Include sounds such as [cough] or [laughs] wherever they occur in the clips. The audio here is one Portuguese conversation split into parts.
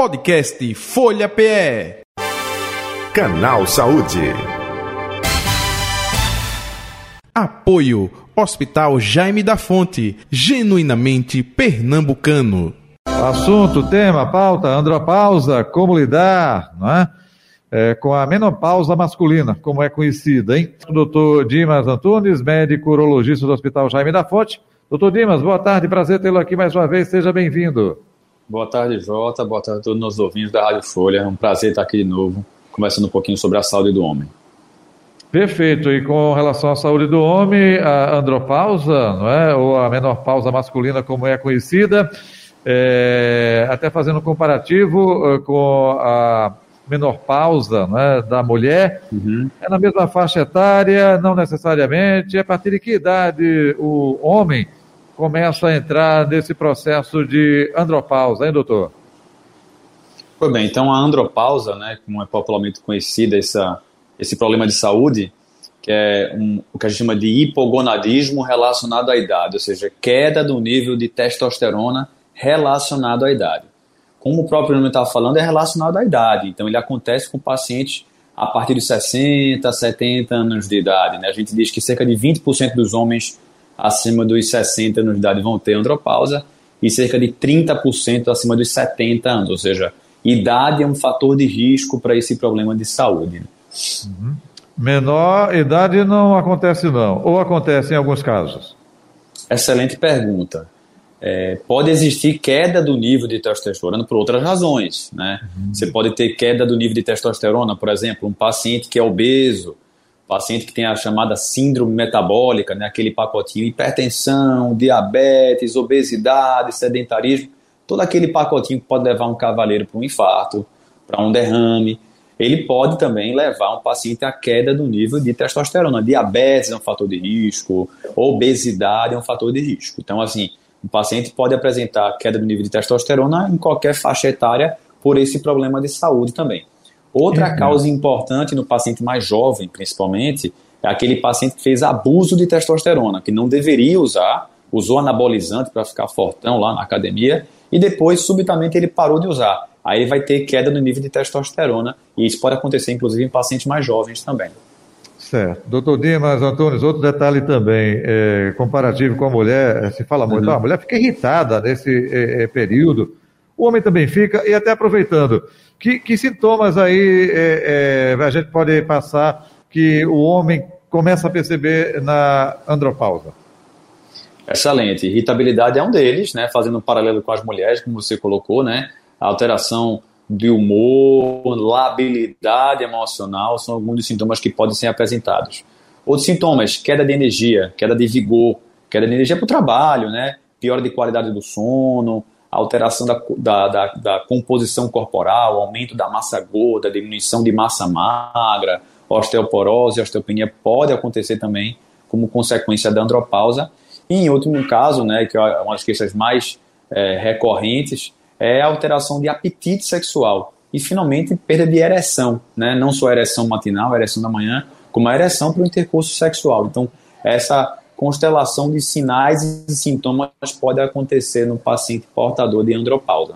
Podcast Folha PE. Canal Saúde. Apoio Hospital Jaime da Fonte, genuinamente pernambucano. Assunto, tema, pauta, andropausa, como lidar, não é? É, com a menopausa masculina, como é conhecida, hein? Doutor Dimas Antunes, médico urologista do Hospital Jaime da Fonte. Doutor Dimas, boa tarde, prazer tê-lo aqui mais uma vez, seja bem-vindo. Boa tarde, Jota, boa tarde a todos os ouvintes da Rádio Folha, é um prazer estar aqui de novo, conversando um pouquinho sobre a saúde do homem. Perfeito, e com relação à saúde do homem, a andropausa, não é? ou a menopausa masculina, como é conhecida, é, até fazendo um comparativo uh, com a menopausa né, da mulher, uhum. é na mesma faixa etária, não necessariamente, a partir de que idade o homem começa a entrar nesse processo de andropausa, hein, doutor? Pois bem, então a andropausa, né, como é popularmente conhecida essa, esse problema de saúde, que é um, o que a gente chama de hipogonadismo relacionado à idade, ou seja, queda do nível de testosterona relacionado à idade. Como o próprio nome está falando, é relacionado à idade. Então, ele acontece com pacientes a partir de 60, 70 anos de idade. Né? A gente diz que cerca de 20% dos homens acima dos 60 anos de idade vão ter andropausa e cerca de 30% acima dos 70 anos. Ou seja, idade é um fator de risco para esse problema de saúde. Né? Uhum. Menor idade não acontece, não. Ou acontece em alguns casos? Excelente pergunta é, pode existir queda do nível de testosterona por outras razões. Né? Uhum. Você pode ter queda do nível de testosterona, por exemplo, um paciente que é obeso, paciente que tem a chamada síndrome metabólica, né? aquele pacotinho hipertensão, diabetes, obesidade, sedentarismo, todo aquele pacotinho que pode levar um cavaleiro para um infarto, para um derrame. Ele pode também levar um paciente à queda do nível de testosterona. Diabetes é um fator de risco, obesidade é um fator de risco. Então, assim, o paciente pode apresentar queda do nível de testosterona em qualquer faixa etária por esse problema de saúde também. Outra uhum. causa importante no paciente mais jovem, principalmente, é aquele paciente que fez abuso de testosterona, que não deveria usar, usou anabolizante para ficar fortão lá na academia e depois, subitamente, ele parou de usar. Aí vai ter queda no nível de testosterona e isso pode acontecer, inclusive, em pacientes mais jovens também. Certo. Doutor Dimas Antônio, outro detalhe também, é, comparativo com a mulher, é, se fala muito, uhum. a mulher fica irritada nesse é, é, período, o homem também fica, e até aproveitando, que, que sintomas aí é, é, a gente pode passar que o homem começa a perceber na andropausa? Excelente. Irritabilidade é um deles, né? Fazendo um paralelo com as mulheres, como você colocou, né? A alteração de humor, labilidade emocional, são alguns dos sintomas que podem ser apresentados. Outros sintomas, queda de energia, queda de vigor, queda de energia para o trabalho, né? piora de qualidade do sono, alteração da, da, da, da, composição corporal, aumento da massa gorda, diminuição de massa magra, osteoporose, osteopenia pode acontecer também como consequência da andropausa. E em último caso, né, que é uma das queixas mais é, recorrentes, é a alteração de apetite sexual. E, finalmente, perda de ereção, né? não só a ereção matinal, a ereção da manhã, como a ereção para o intercurso sexual. Então, essa constelação de sinais e sintomas pode acontecer no paciente portador de andropausa.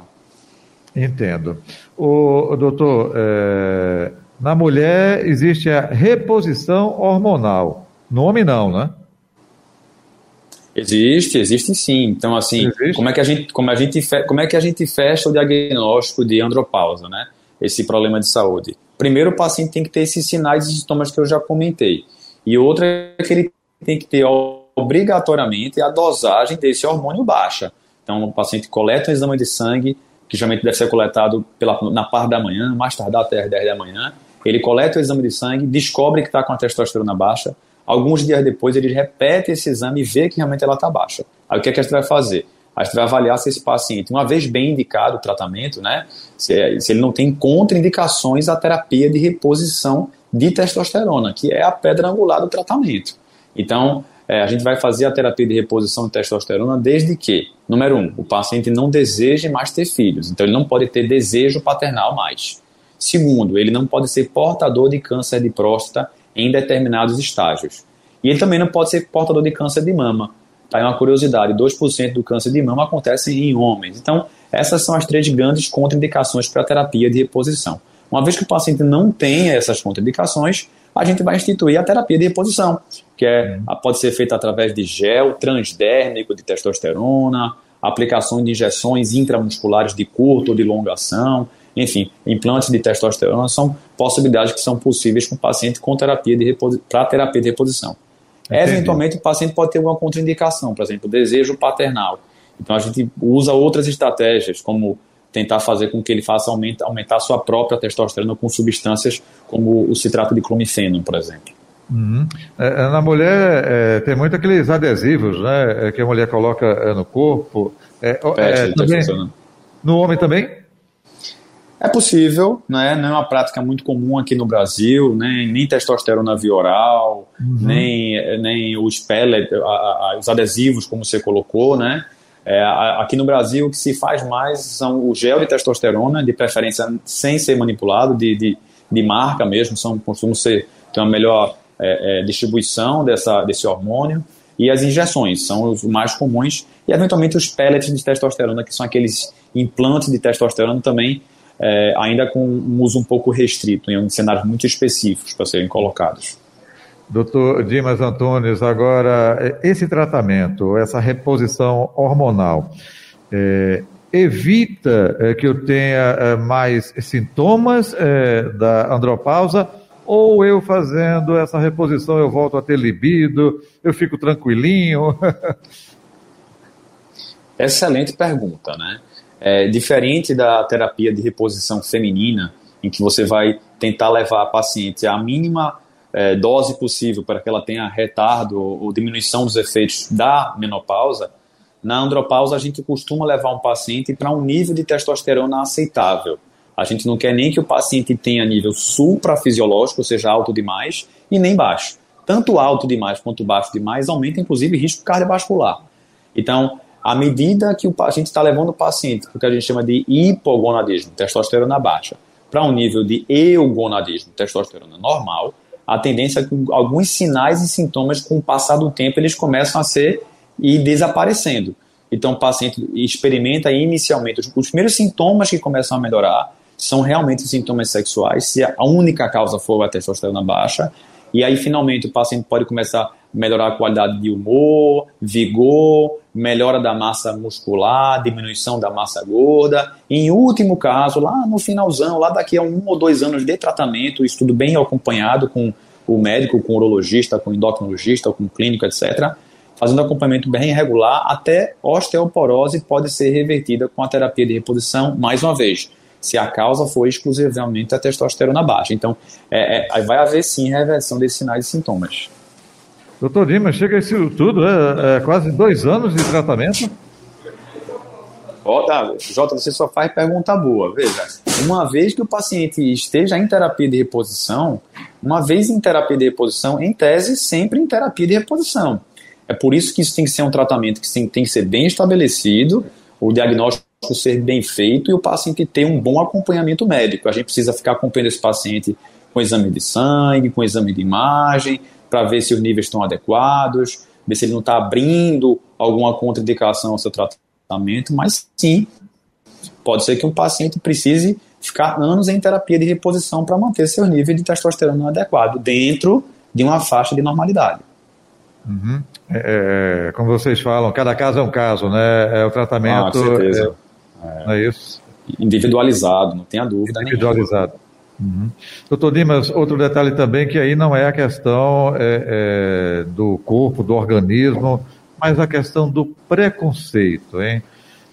Entendo. O, doutor, é, na mulher existe a reposição hormonal. No homem não, né? Existe, existe sim. Então, assim, existe? como é que a gente, como a gente, como é que a gente fecha o diagnóstico de andropausa, né? Esse problema de saúde. Primeiro, o paciente tem que ter esses sinais e sintomas que eu já comentei. E outra é que ele tem que ter obrigatoriamente a dosagem desse hormônio baixa. Então, o paciente coleta um exame de sangue, que geralmente deve ser coletado pela, na parte da manhã, mais tardar até as 10 da manhã. Ele coleta o exame de sangue, descobre que está com a testosterona baixa, Alguns dias depois, ele repete esse exame e vê que realmente ela está baixa. Aí o que, é que a gente vai fazer? A gente vai avaliar se esse paciente, uma vez bem indicado o tratamento, né, se, se ele não tem contraindicações à terapia de reposição de testosterona, que é a pedra angular do tratamento. Então, é, a gente vai fazer a terapia de reposição de testosterona desde que, número um, o paciente não deseje mais ter filhos, então ele não pode ter desejo paternal mais. Segundo, ele não pode ser portador de câncer de próstata em determinados estágios. E ele também não pode ser portador de câncer de mama. Tá aí uma curiosidade: 2% do câncer de mama acontece em homens. Então, Essas são as três grandes contraindicações para a terapia de reposição. Uma vez que o paciente não tem essas contraindicações, a gente vai instituir a terapia de reposição, que é, uhum. pode ser feita através de gel transdérmico de testosterona, aplicação de injeções intramusculares de curta ou de longa ação, enfim, implantes de testosterona são possibilidades que são possíveis com o paciente com terapia de para terapia de reposição. Entendi. Eventualmente, o paciente pode ter alguma contraindicação, por exemplo, desejo paternal. Então, a gente usa outras estratégias, como tentar fazer com que ele faça aumentar, aumentar a sua própria testosterona com substâncias como o citrato de clomifeno, por exemplo. Uhum. É, é na mulher é, tem muito aqueles adesivos né, é, que a mulher coloca é, no corpo. É, também, no homem também? É possível, né? não é uma prática muito comum aqui no Brasil, né? nem testosterona via oral, uhum. nem, nem os pellets, os adesivos, como você colocou, né? É, aqui no Brasil, o que se faz mais são o gel de testosterona, de preferência sem ser manipulado, de, de, de marca mesmo, são, costumam ser, ter uma melhor é, é, distribuição dessa, desse hormônio, e as injeções são os mais comuns, e eventualmente os pellets de testosterona, que são aqueles implantes de testosterona também, é, ainda com um uso um pouco restrito, em cenários muito específicos para serem colocados. Doutor Dimas Antunes, agora, esse tratamento, essa reposição hormonal, é, evita é, que eu tenha é, mais sintomas é, da andropausa ou eu fazendo essa reposição eu volto a ter libido, eu fico tranquilinho? [laughs] Excelente pergunta, né? É, diferente da terapia de reposição feminina, em que você vai tentar levar a paciente à mínima é, dose possível para que ela tenha retardo ou diminuição dos efeitos da menopausa, na andropausa a gente costuma levar um paciente para um nível de testosterona aceitável. A gente não quer nem que o paciente tenha nível suprafisiológico, ou seja, alto demais, e nem baixo. Tanto alto demais quanto baixo demais aumenta, inclusive, risco cardiovascular. Então, à medida que o, a gente está levando o paciente para o que a gente chama de hipogonadismo, testosterona baixa, para um nível de eugonadismo, testosterona normal, a tendência é que alguns sinais e sintomas, com o passar do tempo, eles começam a ser e desaparecendo. Então, o paciente experimenta inicialmente os, os primeiros sintomas que começam a melhorar são realmente sintomas sexuais, se a única causa for a testosterona baixa, e aí finalmente o paciente pode começar a melhorar a qualidade de humor, vigor, melhora da massa muscular, diminuição da massa gorda. Em último caso, lá no finalzão, lá daqui a um ou dois anos de tratamento, isso tudo bem acompanhado com o médico, com o urologista, com o endocrinologista, com o clínico, etc., fazendo acompanhamento bem regular, até osteoporose pode ser revertida com a terapia de reposição, mais uma vez, se a causa for exclusivamente a testosterona baixa. Então, é, é, vai haver sim reversão desses sinais e sintomas. Doutor Lima, chega isso tudo, é, é quase dois anos de tratamento? Ó, tá, Jota, você só faz pergunta boa. Veja, uma vez que o paciente esteja em terapia de reposição, uma vez em terapia de reposição, em tese, sempre em terapia de reposição. É por isso que isso tem que ser um tratamento que tem que ser bem estabelecido, o diagnóstico ser bem feito e o paciente ter um bom acompanhamento médico. A gente precisa ficar acompanhando esse paciente com exame de sangue, com exame de imagem, para ver se os níveis estão adequados, ver se ele não está abrindo alguma contraindicação ao seu tratamento, mas sim, pode ser que um paciente precise ficar anos em terapia de reposição para manter seu nível de testosterona adequado, dentro de uma faixa de normalidade. Uhum. É, é, como vocês falam, cada caso é um caso, né? É o tratamento. Ah, com certeza. É, é isso. Individualizado, não tenha dúvida. Individualizado. Uhum. Doutor Dimas, outro detalhe também que aí não é a questão é, é, do corpo, do organismo, mas a questão do preconceito, hein?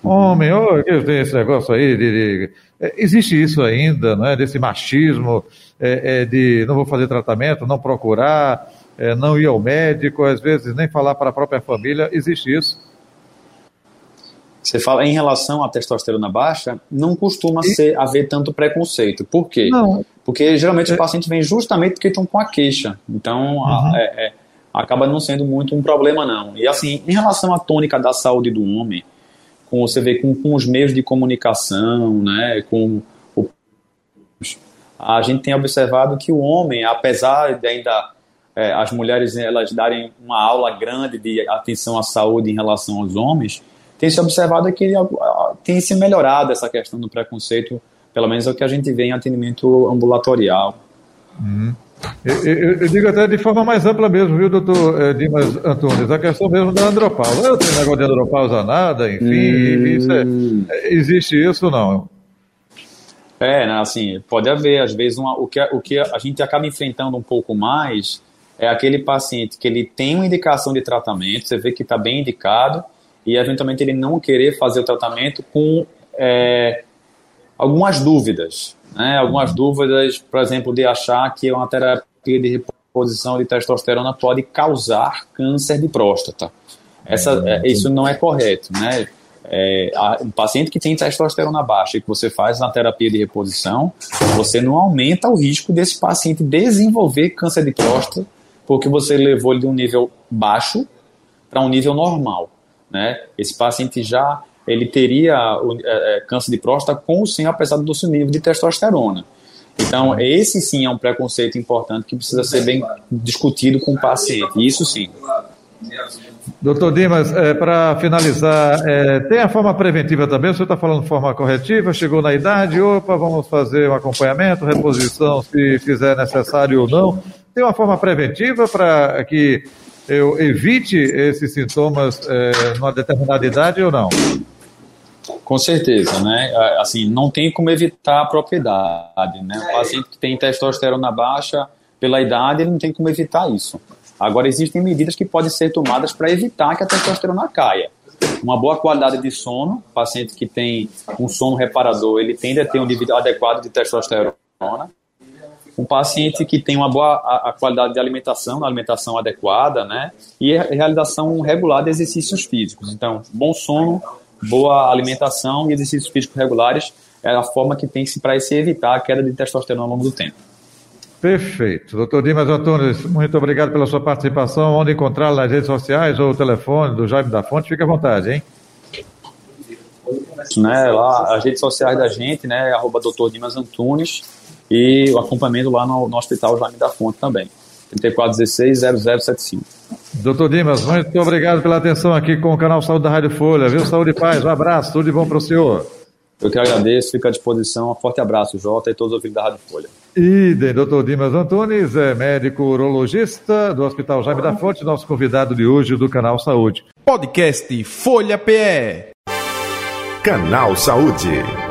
Uhum. Homem, oh, que tem esse negócio aí de, de é, existe isso ainda, não é? Desse machismo, é, é, de não vou fazer tratamento, não procurar, é, não ir ao médico, às vezes nem falar para a própria família, existe isso? Você fala em relação à testosterona baixa, não costuma ser haver tanto preconceito. Por quê? Não. Porque geralmente é... os pacientes vêm justamente porque estão com a queixa. Então, uhum. a, é, é, acaba não sendo muito um problema, não. E assim, em relação à tônica da saúde do homem, com, você vê com, com os meios de comunicação, né, com o, a gente tem observado que o homem, apesar de ainda é, as mulheres elas darem uma aula grande de atenção à saúde em relação aos homens, tem se observado que tem se melhorado essa questão do preconceito, pelo menos é o que a gente vê em atendimento ambulatorial. Uhum. Eu, eu, eu, digo até de forma mais ampla mesmo, viu, doutor eh, Dimas Antunes? A questão mesmo da andropausa. Eu tenho negócio de andropausa nada, enfim, hum. isso é, é, existe isso ou não? É, né, assim, pode haver, às vezes, uma, o, que, o que a gente acaba enfrentando um pouco mais é aquele paciente que ele tem uma indicação de tratamento, você vê que está bem indicado, e eventualmente ele não querer fazer o tratamento com é, algumas dúvidas, né? Algumas dúvidas, por exemplo, de achar que uma terapia de reposição de testosterona pode causar câncer de próstata. Essa, é, isso não é correto, né? É, um paciente que tem testosterona baixa e que você faz na terapia de reposição, você não aumenta o risco desse paciente desenvolver câncer de próstata, porque você levou ele de um nível baixo para um nível normal né? Esse paciente já ele teria é, é, câncer de próstata com ou sem, apesar do seu nível de testosterona. Então, esse sim é um preconceito importante que precisa ser bem discutido com o paciente. Isso sim. Doutor Dimas, é, para finalizar, é, tem a forma preventiva também? O senhor está falando de forma corretiva, chegou na idade, opa, vamos fazer um acompanhamento, reposição, se fizer necessário ou não. Tem uma forma preventiva para que eu evite esses sintomas é, numa determinada idade ou não? Com certeza, né? Assim, não tem como evitar a propriedade, né? O paciente que tem testosterona baixa pela idade, ele não tem como evitar isso. Agora, existem medidas que podem ser tomadas para evitar que a testosterona caia. Uma boa qualidade de sono, paciente que tem um sono reparador, ele tende a ter um nível adequado de testosterona um paciente que tem uma boa a, a qualidade de alimentação, uma alimentação adequada, né? E a realização regular de exercícios físicos. Então, bom sono, boa alimentação e exercícios físicos regulares é a forma que tem para se evitar a queda de testosterona ao longo do tempo. Perfeito. Doutor Dimas Antunes, muito obrigado pela sua participação. Onde encontrá-lo nas redes sociais ou o telefone do Jaime da Fonte, fique à vontade, hein? Né, lá, as redes sociais da gente, né, arroba doutor Dimas Antunes, e o acompanhamento lá no, no Hospital Jaime da Fonte também. 3416-0075. Doutor Dimas, muito obrigado pela atenção aqui com o canal Saúde da Rádio Folha, viu? Saúde e paz, um abraço, tudo de bom para o senhor. Eu que agradeço, fico à disposição. Um forte abraço, Jota, e todos os ouvintes da Rádio Folha. Idem, doutor Dimas Antunes, é médico urologista do Hospital Jaime da Fonte, nosso convidado de hoje do Canal Saúde. Podcast Folha PE. Canal Saúde.